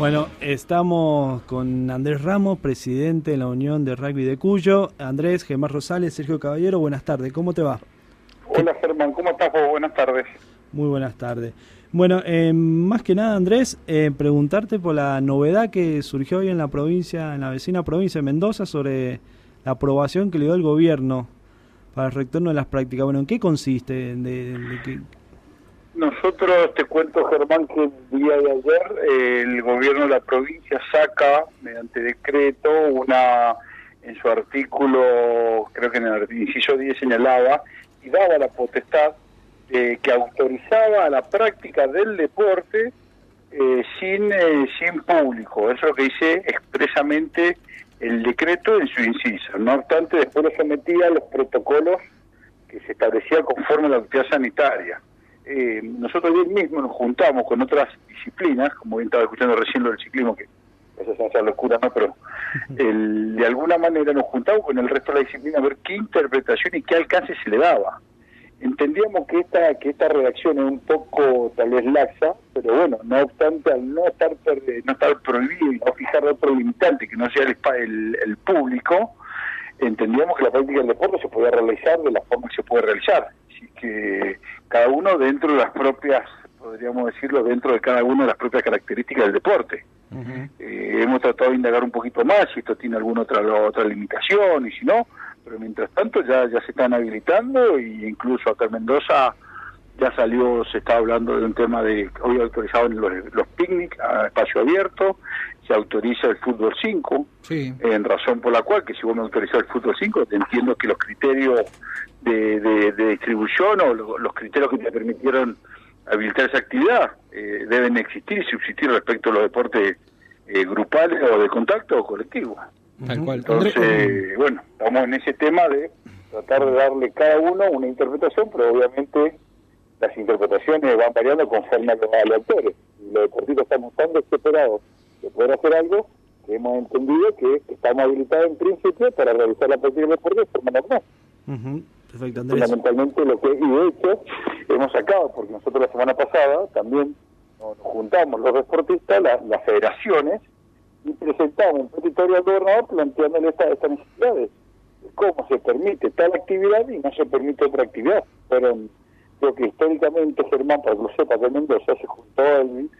Bueno, estamos con Andrés Ramos, presidente de la Unión de Rugby de Cuyo. Andrés, Gemar Rosales, Sergio Caballero, buenas tardes, ¿cómo te va? Hola Germán, ¿cómo estás vos? Buenas tardes. Muy buenas tardes. Bueno, eh, más que nada Andrés, eh, preguntarte por la novedad que surgió hoy en la provincia, en la vecina provincia de Mendoza, sobre la aprobación que le dio el gobierno para el retorno de las prácticas. Bueno, ¿en qué consiste? De, de, nosotros te cuento, Germán, que el día de ayer eh, el gobierno de la provincia saca, mediante decreto, una en su artículo, creo que en el inciso 10 señalaba, y daba la potestad eh, que autorizaba la práctica del deporte eh, sin, sin público. Eso es lo que dice expresamente el decreto en su inciso. No obstante, después lo sometía a los protocolos que se establecía conforme a la autoridad sanitaria eh, nosotros bien mismo nos juntamos con otras disciplinas, como bien estaba escuchando recién lo del ciclismo, que esa es una locura, ¿no? Pero de alguna manera nos juntamos con el resto de la disciplina a ver qué interpretación y qué alcance se le daba. Entendíamos que esta que esta redacción es un poco tal vez laxa, pero bueno, no obstante, al no estar no estar prohibido y no fijar otro limitante que no sea el, el público, entendíamos que la práctica del deporte se podía realizar de la forma que se puede realizar. Así que cada uno dentro de las propias, podríamos decirlo, dentro de cada uno de las propias características del deporte. Eh, hemos tratado de indagar un poquito más si esto tiene alguna otra otra limitación y si no, pero mientras tanto ya ya se están habilitando e incluso acá en Mendoza ya salió, se está hablando de un tema de, hoy autorizado los, los picnic a espacio abierto, se autoriza el fútbol 5, en razón por la cual que si vos me autorizás el fútbol 5, entiendo que los criterios de, distribución o los criterios que te permitieron habilitar esa actividad eh, deben existir y subsistir respecto a los deportes eh, grupales o de contacto o colectivos. Entonces, bueno, estamos en ese tema de tratar de darle cada uno una interpretación, pero obviamente las interpretaciones van variando conforme a los actores. Los deportistas están estando desesperados de poder hacer algo que hemos entendido que estamos habilitados en principio para realizar la práctica del deporte de forma normal. Fundamentalmente lo que, y de hecho, hemos sacado, porque nosotros la semana pasada también nos juntamos los deportistas, las federaciones, y presentamos un petitorio al gobernador planteándole estas necesidades. ¿Cómo se permite tal actividad y no se permite otra actividad? Pero creo que históricamente, Germán, para que lo sepa, que Mendoza se juntó el,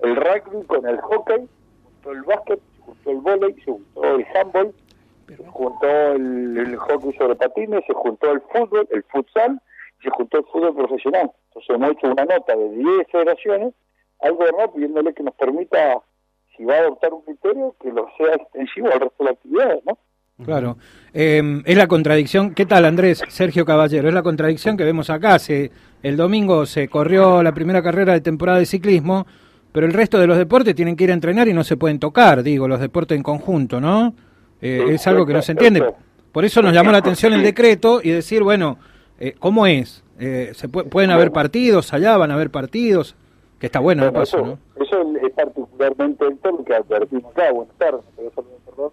el rugby con el hockey, se juntó el básquet, se juntó el volei, se juntó el handball, se juntó el, hockey sobre patines, se juntó el fútbol, el futsal, se juntó el fútbol profesional. Entonces hemos hecho una nota de 10 federaciones al gobernador pidiéndole que nos permita, si va a adoptar un criterio, que lo sea extensivo al resto de las actividades, ¿no? Claro. Eh, es la contradicción. ¿Qué tal, Andrés? Sergio Caballero. Es la contradicción que vemos acá. Se, el domingo se corrió la primera carrera de temporada de ciclismo, pero el resto de los deportes tienen que ir a entrenar y no se pueden tocar, digo, los deportes en conjunto, ¿no? Eh, es algo que no se entiende. Por eso nos llamó la atención el decreto y decir, bueno, eh, ¿cómo es? Eh, se pueden haber partidos, allá van a haber partidos, que está bueno, de paso, ¿no? Eso es particularmente el tema que advertimos acá, buenas tardes, perdón,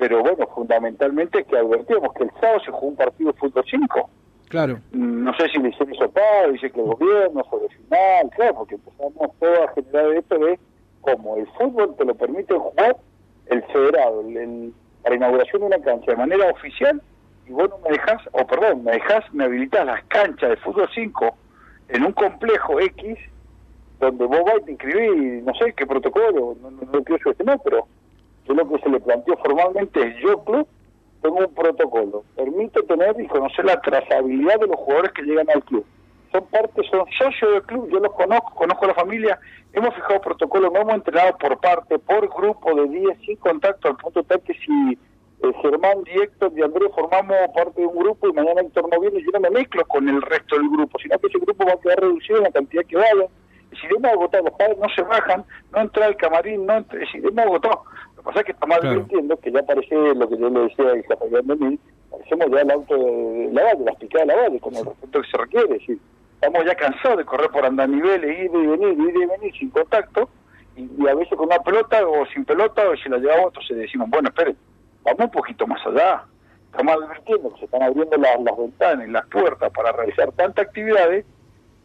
pero bueno, fundamentalmente que advertimos que el sábado se jugó un partido de fútbol 5. Claro. Mm, no sé si le hicieron eso dice que el gobierno, sobre final, claro, porque empezamos todo a generar esto de como el fútbol te lo permite jugar el federado, el, para inauguración de una cancha de manera oficial y vos no me dejas, o perdón, me dejas, me habilitas las canchas de fútbol 5 en un complejo X donde vos vas y te inscribís, no sé qué protocolo, no, no, no quiero subestimar, pero yo lo que se le planteó formalmente yo club tengo un protocolo, permite tener y conocer la trazabilidad de los jugadores que llegan al club. Son parte, son socios del club, yo los conozco, conozco la familia, hemos fijado protocolos, no hemos entrenado por parte, por grupo de 10, sin contacto, al punto tal que si eh, Germán y Héctor y Andrés formamos parte de un grupo y mañana Héctor no viene, yo no me mezclo con el resto del grupo, sino que ese grupo va a quedar reducido en la cantidad que vaya. Si hemos agotado, los padres no se bajan, no entra el camarín, no entra, si hemos agotado. Lo que pasa es que está mal claro. entiendo que ya parece lo que yo le decía a Javier de mí, parecemos ya el auto de la valle, las picadas de la valle, con el respeto que se requiere. Es decir, estamos ya cansados de correr por andar niveles, ir y venir, ir y venir sin contacto, y, a veces con una pelota o sin pelota, o si la llevamos, entonces decimos, bueno, esperen, vamos un poquito más allá. Estamos advirtiendo que se están abriendo las, las ventanas y las puertas para realizar tantas actividades.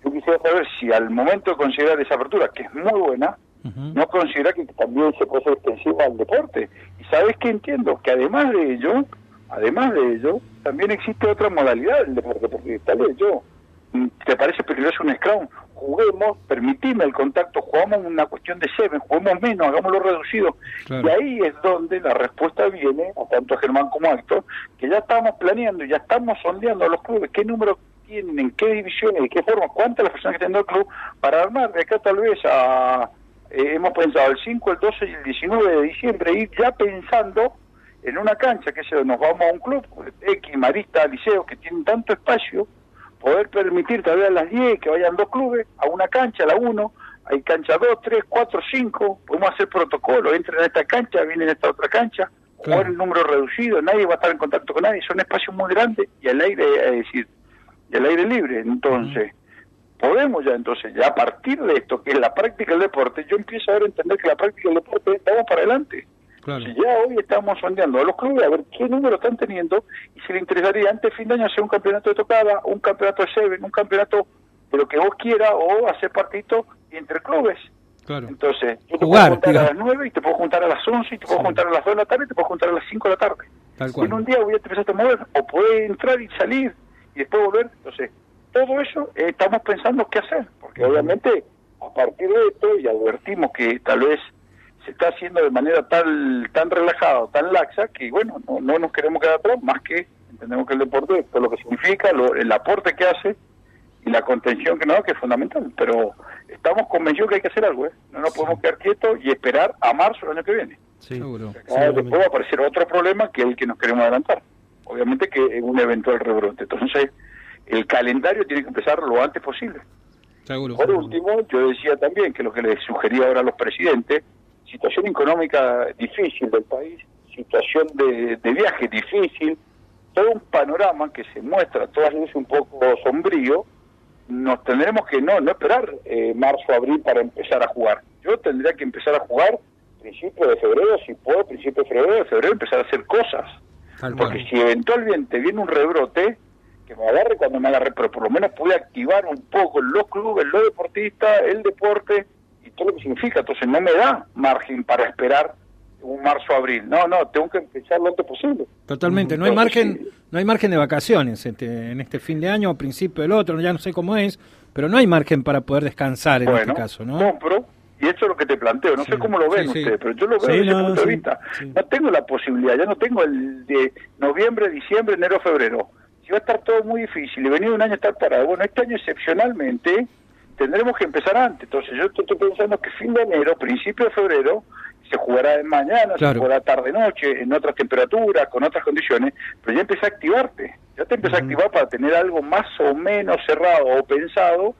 Yo quisiera saber si al momento de considerar esa apertura, que es muy buena, no considera que también se puede ser extensivo al deporte. Y sabes que entiendo que además de ello, además de ello, también existe otra modalidad del deporte, porque tal vez yo, mm, ¿te parece peligroso un scrum? Juguemos, permitime el contacto, jugamos una cuestión de seven, juguemos menos, hagámoslo reducido. Y ahí es donde la respuesta viene, a tanto Germán como a Héctor, que ya estamos planeando, ya estamos sondeando a los clubes, qué número tienen, en qué divisiones, de qué forma, cuántas las personas que tienen el club, para armar de acá tal vez a eh, hemos pensado el 5, el 12 y el 19 de diciembre, ir ya pensando en una cancha, que se nos vamos a un club, X, Marista, Liceo, que tienen tanto espacio, poder permitir todavía a las 10 que vayan dos clubes a una cancha, a la 1, hay cancha 2, 3, 4, 5, podemos hacer protocolo, entren a esta cancha, vienen a esta otra cancha, jugar en número reducido, nadie va a estar en contacto con nadie, son espacios muy grandes y al aire, es decir, y al aire libre, entonces podemos ya entonces, ya a partir de esto, que es la práctica del deporte, yo empiezo a ver entender que la práctica del deporte vamos para adelante. Si ya hoy estamos sondeando a los clubes a ver qué número están teniendo y si le interesaría antes de fin de año hacer un campeonato de tocada, un campeonato de seven, un campeonato de lo que vos quieras o hacer partito entre clubes. Entonces, yo te puedo juntar a las 9 y te puedo juntar a las 11 y te puedo juntar a las 2 de la tarde y te puedo juntar a las 5 de la tarde. Y en un día voy a empezar a mover o puede entrar y salir y después volver. Entonces, todo eso eh, estamos pensando qué hacer, porque obviamente a partir de esto, y advertimos que tal vez se está haciendo de manera tal, tan relajada, tan laxa, que bueno, no, no nos queremos quedar atrás, más que entendemos que el deporte, todo lo que significa, el aporte que hace y la contención que nos da, que es fundamental, pero estamos convencidos que hay que hacer algo, ¿eh? no nos podemos quedar quietos y esperar a marzo del año que viene. Sí, seguro. después va a aparecer otro problema que es el que nos queremos adelantar. Obviamente que es un eventual rebrote. Entonces, el calendario tiene que empezar lo antes posible. Por último, yo decía también que lo que les sugería ahora a los presidentes, situación económica difícil del país, situación de, viaje difícil, todo un panorama que se muestra todas veces un poco sombrío, nos tendremos que no, no esperar eh, marzo, abril para empezar a jugar. Yo tendría que empezar a jugar principio de febrero, si puedo, principio de febrero, de febrero empezar a hacer cosas. Porque si eventualmente viene un rebrote, que me agarre cuando me agarre, pero por lo menos pude activar un poco los clubes, los deportistas, el deporte y todo lo que significa. Entonces no me da margen para esperar un marzo abril. No, no, tengo que empezar lo antes posible. Totalmente, no hay margen, no hay margen de vacaciones este, en este fin de año o principio del otro, ya no sé cómo es, pero no hay margen para poder descansar en este caso, ¿no? Compro, y eso es lo que te planteo, no sé cómo lo ven ustedes, pero yo lo veo desde ese punto de vista. No tengo la posibilidad, ya no tengo el de noviembre, diciembre, enero, febrero si va a estar todo muy difícil y venir un año a estar parado, bueno, este año excepcionalmente tendremos que empezar antes. Entonces yo estoy pensando que fin de enero, principio de febrero, se jugará mañana, se jugará tarde-noche, en otras temperaturas, con otras condiciones, pero ya empecé a activarte. Ya te empecé a activar para tener algo más o menos cerrado o pensado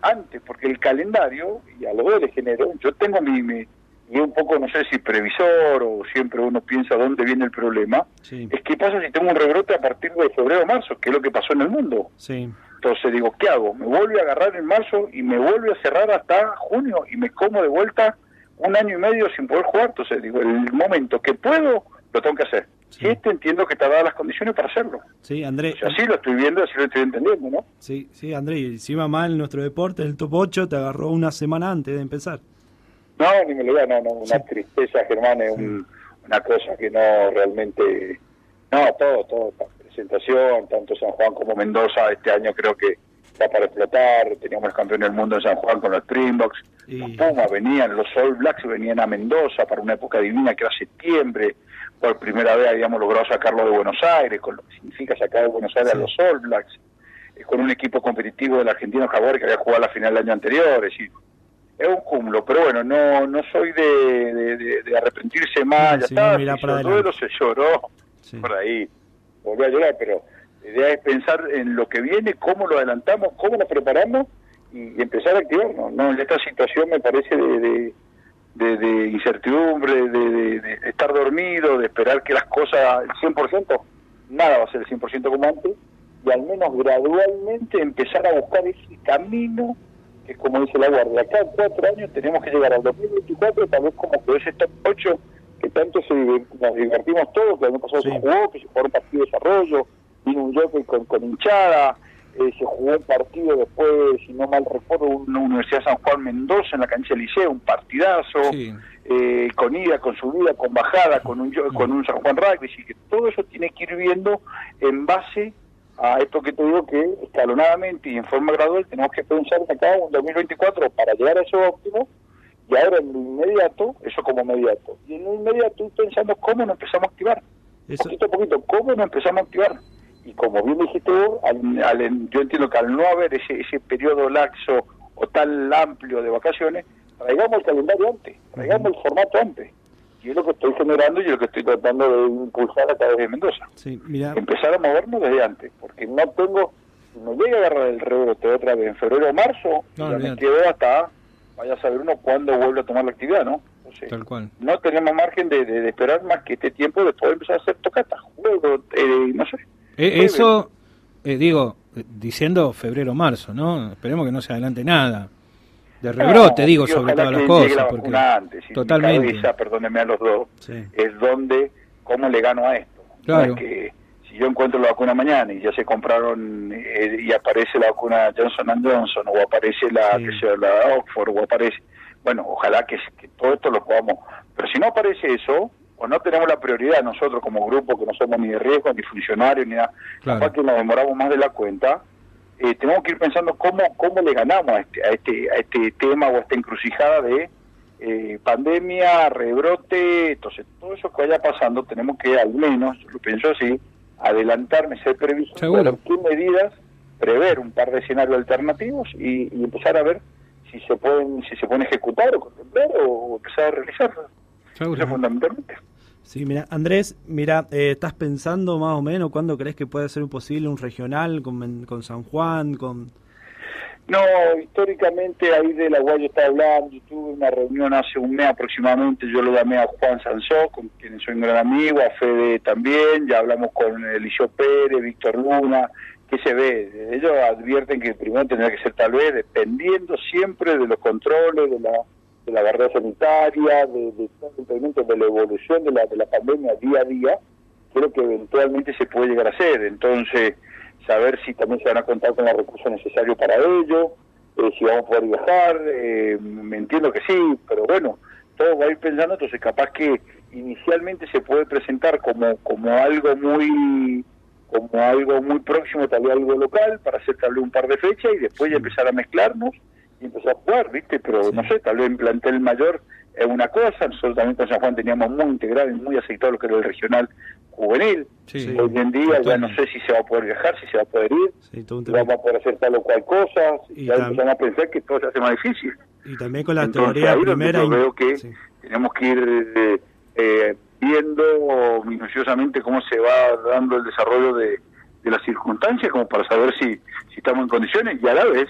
antes, porque el calendario, y a lo de género, yo tengo mi, mi, y un poco, no sé si previsor o siempre uno piensa dónde viene el problema, es qué pasa si tengo un rebrote a partir de febrero o marzo, que es lo que pasó en el mundo. Sí. Entonces digo, ¿qué hago? ¿Me vuelve a agarrar en marzo y me vuelve a cerrar hasta junio y me como de vuelta un año y medio sin poder jugar? Entonces digo, el momento que puedo, lo tengo que hacer. Sí. Este entiendo que te da las condiciones para hacerlo. Sí, André. así lo estoy viendo, así lo estoy entendiendo, ¿no? Sí, sí, André, si va mal nuestro deporte, el top 8 te agarró una semana antes de empezar. No, ni me lo da, no, no, una tristeza, Germán, es una cosa que no realmente... No, todo, todo, presentación, tanto San Juan como Mendoza, este año creo que está para explotar, teníamos el campeón del mundo en San Juan con los Springboks, los Pumas venían, los All Blacks venían a Mendoza para una época divina que era septiembre, por primera vez habíamos logrado sacarlo de Buenos Aires, con lo que significa sacar de Buenos Aires a los All Blacks, eh, con un equipo competitivo del argentino Jaguar que había jugado la final el año anterior, es decir, es un cúmulo, pero bueno, no no soy de, de, arrepentirse más, ya está, se duelo, se lloró, por ahí, volví a llorar, pero la idea es pensar en lo que viene, cómo lo adelantamos, cómo lo preparamos y, empezar a activarnos. No, en esta situación me parece de, de, incertidumbre, de, estar dormido, de esperar que las cosas, el 100%, nada va a ser el 100% como antes, y al menos gradualmente empezar a buscar ese camino que como dice la Guardia, acá en cuatro años tenemos que llegar al 2024, tal vez como que ese top 8 que tanto se, nos divertimos todos, que el año pasado se jugó, que se jugó un partido de desarrollo, vino un jockey con, con hinchada, eh, se jugó un partido después, si no mal recuerdo, una Universidad San Juan Mendoza en la cancha del Liceo, un partidazo, eh, con ida, con subida, con bajada, con un, con un San Juan Rugby, y que todo eso tiene que ir viendo en base a esto que te digo que escalonadamente y en forma gradual tenemos que pensar que acá en 2024 para llegar a eso óptimo y ahora en lo inmediato, eso como inmediato, y en lo inmediato pensando cómo nos empezamos a activar, poquito a poquito, cómo nos empezamos a activar. Y como bien dijiste vos, yo entiendo que al no haber ese, ese periodo laxo o tal amplio de vacaciones, traigamos el calendario antes, traigamos el formato antes. Y es lo que estoy generando y lo que estoy tratando de impulsar a través de Mendoza. Empezar a movernos desde antes, porque no tengo, no llega a agarrar el rebote otra vez en febrero o marzo, no, me quedo hasta, vaya a saber uno cuándo vuelve a tomar la actividad, ¿no? Tal cual. No tenemos margen de, esperar más que este tiempo de poder empezar a hacer tocatas, juegos, eh, no sé. Eh, eso, eh, digo, diciendo febrero-marzo, ¿no? Esperemos que no se adelante nada. De rebrote, digo, sobre todas las cosas. porque antes, totalmente. perdóneme a los dos, es donde, ¿cómo le gano a esto? Claro. que si yo encuentro la vacuna mañana y ya se compraron eh, y aparece la vacuna Johnson Johnson o aparece la, que sea, la Oxford o aparece, bueno, ojalá que, que todo esto lo podamos, pero si no aparece eso, o no tenemos la prioridad nosotros como grupo, que no somos ni de riesgo, ni funcionarios, ni nada, claro. que nos demoramos más de la cuenta, eh, tenemos que ir pensando cómo cómo le ganamos a este, a este, a este tema o a esta encrucijada de eh, pandemia, rebrote, entonces todo eso que vaya pasando tenemos que al menos, lo pienso así, adelantarme, ser previsto, qué medidas, prever un par de escenarios alternativos y, empezar a ver si se pueden si se pueden ejecutar o contemplar o empezar a realizarlos. Eso fundamentalmente. Sí, mira, Andrés, mira, eh, ¿estás pensando más o menos cuándo crees que puede ser posible un regional con, con San Juan, con...? No, históricamente ahí de la Guaya está hablando, tuve una reunión hace un mes aproximadamente, yo lo llamé a Juan Sansó, con quien soy un gran amigo, a Fede también, ya hablamos con Eliseo Pérez, Víctor Luna, ¿qué se ve? Ellos advierten que primero tendría que ser tal vez dependiendo siempre de los controles, de la de la barrera sanitaria, de, de, de la evolución de la, de la pandemia día a día, creo que eventualmente se puede llegar a hacer. Entonces, saber si también se van a contar con los recursos necesarios para ello, eh, si vamos a poder viajar, eh, me entiendo que sí, pero bueno, todo va a ir pensando, entonces capaz que inicialmente se puede presentar como, como algo muy como algo muy próximo, tal vez algo local, para hacer tal vez un par de fechas y después ya empezar a mezclarnos y empezó a jugar, ¿viste? Pero no sé, tal vez en plantel mayor es una cosa, nosotros también con San Juan teníamos muy integrado y muy aceptado lo que era el regional juvenil. Hoy en día ya no sé si se va a poder viajar, si se va a poder ir, si vamos a poder hacer tal o cual cosa, y ya empezamos a pensar que todo se hace más difícil. Y también con la teoría primera... Yo veo que tenemos que ir eh, eh, viendo minuciosamente cómo se va dando el desarrollo de, de las circunstancias, como para saber si, si estamos en condiciones, y a la vez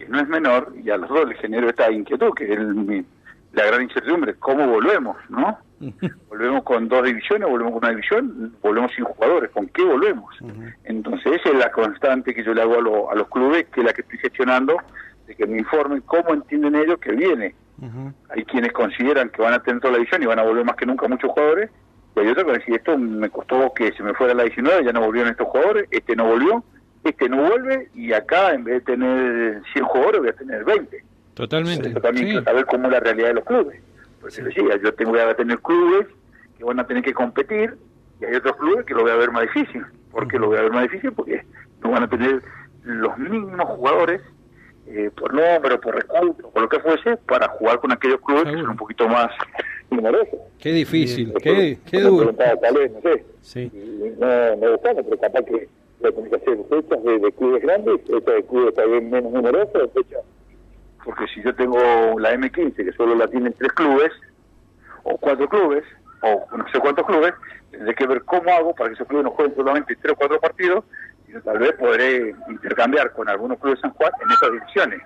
que no es menor, y a los dos les genero esta inquietud, que es la gran incertidumbre, ¿cómo volvemos? ¿no? ¿Volvemos con dos divisiones, volvemos con una división, volvemos sin jugadores? ¿Con qué volvemos? Entonces esa es la constante que yo le hago a, los clubes, que es la que estoy gestionando, de que me informen cómo entienden ellos que viene. Hay quienes consideran que van a tener toda la división y van a volver más que nunca muchos jugadores, y hay otros que decir, esto me costó que se me fuera la 19, ya no volvieron estos jugadores, este no volvió, este no vuelve y acá en vez de tener 100 jugadores voy a tener 20. Totalmente. Eso también saber cómo es la realidad de los clubes. Porque decía, yo tengo, voy a tener clubes que van a tener que competir y hay otros clubes que lo voy a ver más difícil. ¿Por qué lo voy a ver más difícil? Porque no van a tener los mismos jugadores eh, por número, por recursos, por lo que fuese, para jugar con aquellos clubes que son un poquito más numerosos. Qué difícil, qué, qué duro. Tal vez, no sé. Sí. No, no pero capaz que la comunicación fechas de, de, clubes grandes, fechas de clubes también menos numerosos, fechas. Porque si yo tengo la M15, que solo la tienen tres clubes, o cuatro clubes, o no sé cuántos clubes, tendré que ver cómo hago para que esos clubes no jueguen solamente tres o cuatro partidos, y tal vez podré intercambiar con algunos clubes de San Juan en esas divisiones.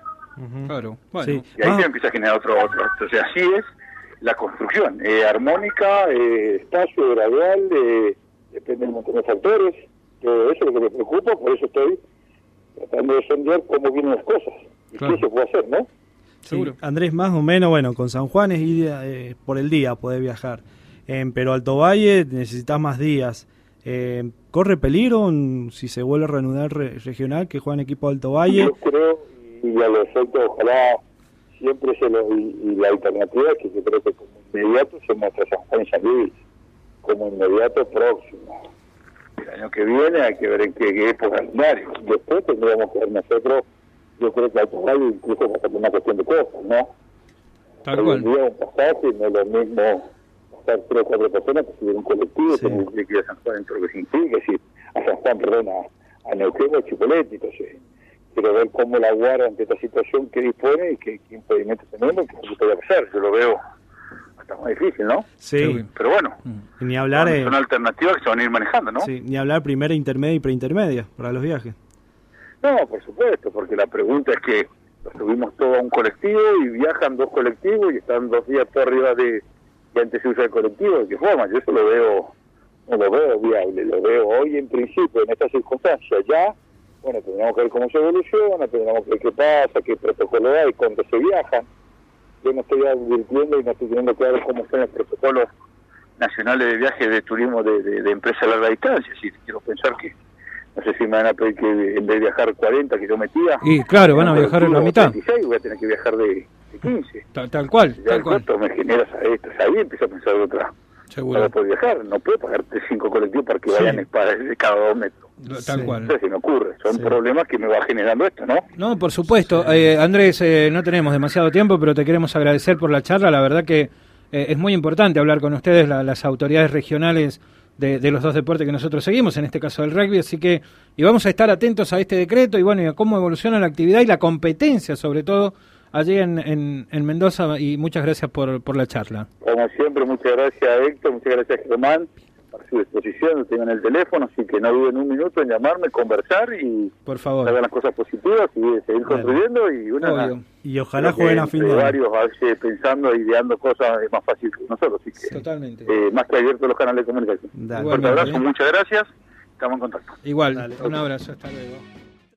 Claro, bueno. Y ahí se empieza a generar otro, otro. Entonces así es la construcción, eh, armónica, eh, espacio, gradual, eh, depende de un montón de factores eso es lo que me preocupa, por eso estoy tratando de sondear cómo vienen las cosas y qué se puede hacer, ¿no? Seguro. Andrés, más o menos, bueno, con San Juan es ir eh, por el día, poder viajar. pero Alto Valle necesitas más días. Eh, ¿corre peligro si se vuelve a reanudar regional que juega en equipo de Alto Valle? Yo creo, y a los efectos, ojalá siempre se lo. Y, la alternativa es que yo creo que como inmediato se muestra San Juan y San Luis, como inmediato próximo. Año que viene hay que ver en qué, época escenario. Después tendríamos que ver nosotros, yo creo que Alto Valle incluso va a ser una cuestión de cosas, ¿no? Tal cual. un pasaje no es lo mismo pasar tres o cuatro personas que subir un colectivo, sí. que ir a San Juan en Torquín, es decir, a San Juan, perdón, a, a Neuquén o a Chipolete, entonces quiero ver cómo la guarda ante esta situación que dispone y qué, impedimentos tenemos y qué puede pasar. Yo lo veo hasta más difícil, ¿no? Sí. Pero bueno, ni hablar, son alternativas que se van a ir manejando, ¿no? Sí, ni hablar primera, intermedia y preintermedia para los viajes. No, por supuesto, porque la pregunta es que lo subimos todo a un colectivo y viajan dos colectivos y están dos días por arriba de que antes se usa el colectivo. ¿De qué forma? Yo eso lo veo, no lo veo viable, lo veo hoy en principio, en estas circunstancias, ya bueno, tendríamos que ver cómo se evoluciona, tendríamos que ver qué pasa, qué protocolo hay, cuándo se viajan. Yo no estoy advirtiendo y no estoy teniendo claro cómo están los protocolos nacionales de viaje de turismo de, de, empresa a larga distancia. Si quiero pensar que, no sé si me van a pedir que en vez de viajar 40 que yo metía... Y claro, van a viajar en la mitad. 26, voy a tener que viajar de, 15. Tal, cual. Ya tal cual. me genera esto, ahí empiezo a pensar de otra Seguro. para poder viajar. No puedo pagarte cinco colectivos para que vayan para de cada dos metros. Tal cual. Entonces, se me ocurre. Son problemas que me va generando esto, ¿no? No, por supuesto. Eh, Andrés, eh, no tenemos demasiado tiempo, pero te queremos agradecer por la charla. La verdad que eh, es muy importante hablar con ustedes, las autoridades regionales de, de, los dos deportes que nosotros seguimos, en este caso el rugby. Así que, y vamos a estar atentos a este decreto y bueno, y a cómo evoluciona la actividad y la competencia, sobre todo allí en, en, Mendoza y muchas gracias por, por la charla. Como siempre, muchas gracias Héctor, muchas gracias Germán a su disposición, lo tengo en el teléfono, así que no duden un minuto en llamarme, conversar y por favor. hagan las cosas positivas y seguir construyendo y una y ojalá jueguen a fin de varios a veces pensando e ideando cosas es más fácil que nosotros, así que totalmente. eh, más que abiertos los canales de comunicación. Un fuerte abrazo, muchas gracias, estamos en contacto. Igual, un abrazo, hasta luego.